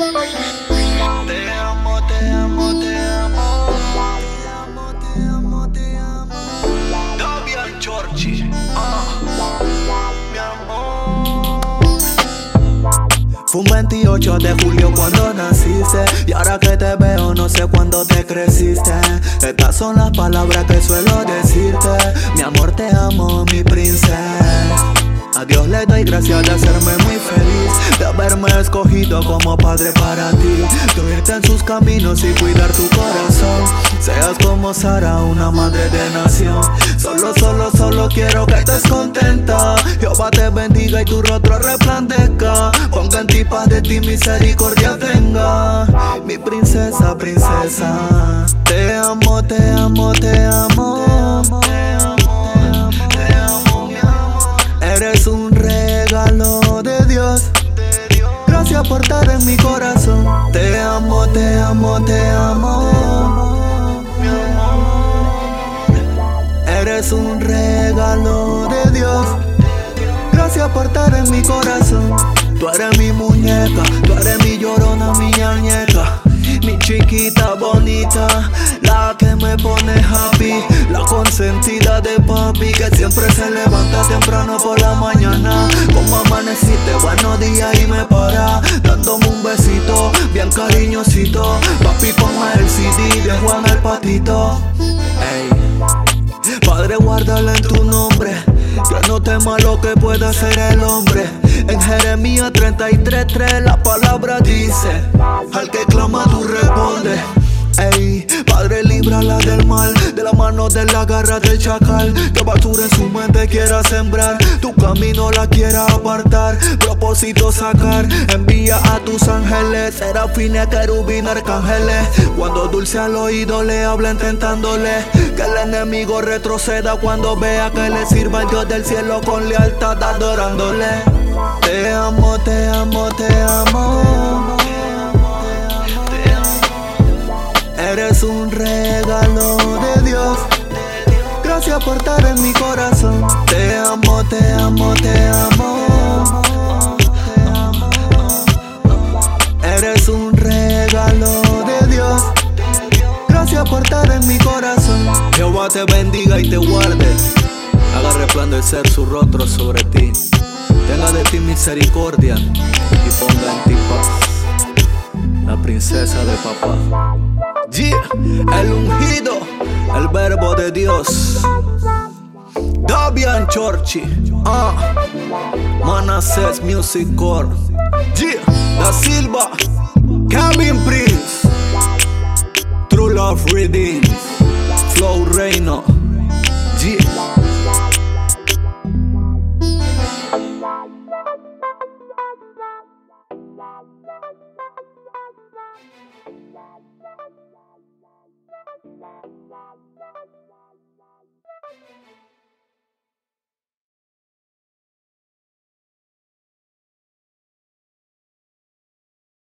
Te amo, te amo, te amo. Te amo, te amo, te amo. Davian Chorchi. Mi amor. Fue un 28 de julio cuando naciste Y ahora que te veo no sé cuándo te creciste Estas son las palabras que suelo decirte Mi amor te amo, mi princesa doy gracias de hacerme muy feliz, de haberme escogido como padre para ti, de irte en sus caminos y cuidar tu corazón. Seas como Sara, una madre de nación. Solo, solo, solo quiero que estés contenta. Jehová te bendiga y tu rostro resplandezca. Ponga en ti paz de ti misericordia tenga. Mi princesa, princesa. Te amo, te amo, te amo. Gracias por estar en mi corazón. Te amo, te amo, te amo. Eres un regalo de Dios. Gracias por estar en mi corazón. Tú eres mi muñeca, tú eres mi llorona, mi ñañeca. Mi chiquita bonita, la que me pone happy, la consentida de papi que siempre se levanta temprano por la mañana. Como amaneciste, buenos días para, dándome un besito, bien cariñosito. Papi, ponme el CD de Juan el Patito. Ey. Padre, guárdala en tu nombre. Que no tema lo que pueda hacer el hombre. En Jeremías 33:3 la palabra dice: Al que clama, tú respondes. Ey, Padre, líbrala del mal, de la mano de la garra del chacal. Que basura en su mente quiera sembrar, tu camino la quiera apartar. Propósito sacar, envía a tus ángeles, serafines, querubines, arcángeles. Cuando dulce al oído le habla intentándole que el enemigo retroceda cuando vea que le sirva el Dios del cielo con lealtad adorándole. Eres un regalo de Dios. Gracias por estar en mi corazón. Te amo, te amo, te amo. Eres un regalo de Dios. Gracias por estar en mi corazón. Jehová te bendiga y te guarde. Haga resplandecer su rostro sobre ti. Tenga de ti misericordia y ponga en ti paz. La princesa de papá. Yeah, el ungido, el verbo de Dios. Davian Chorchi, ah, uh. Manassés Music Core. Yeah, Da Silva, Kevin Prince, True Love Reading, Flow Reino. Thank you.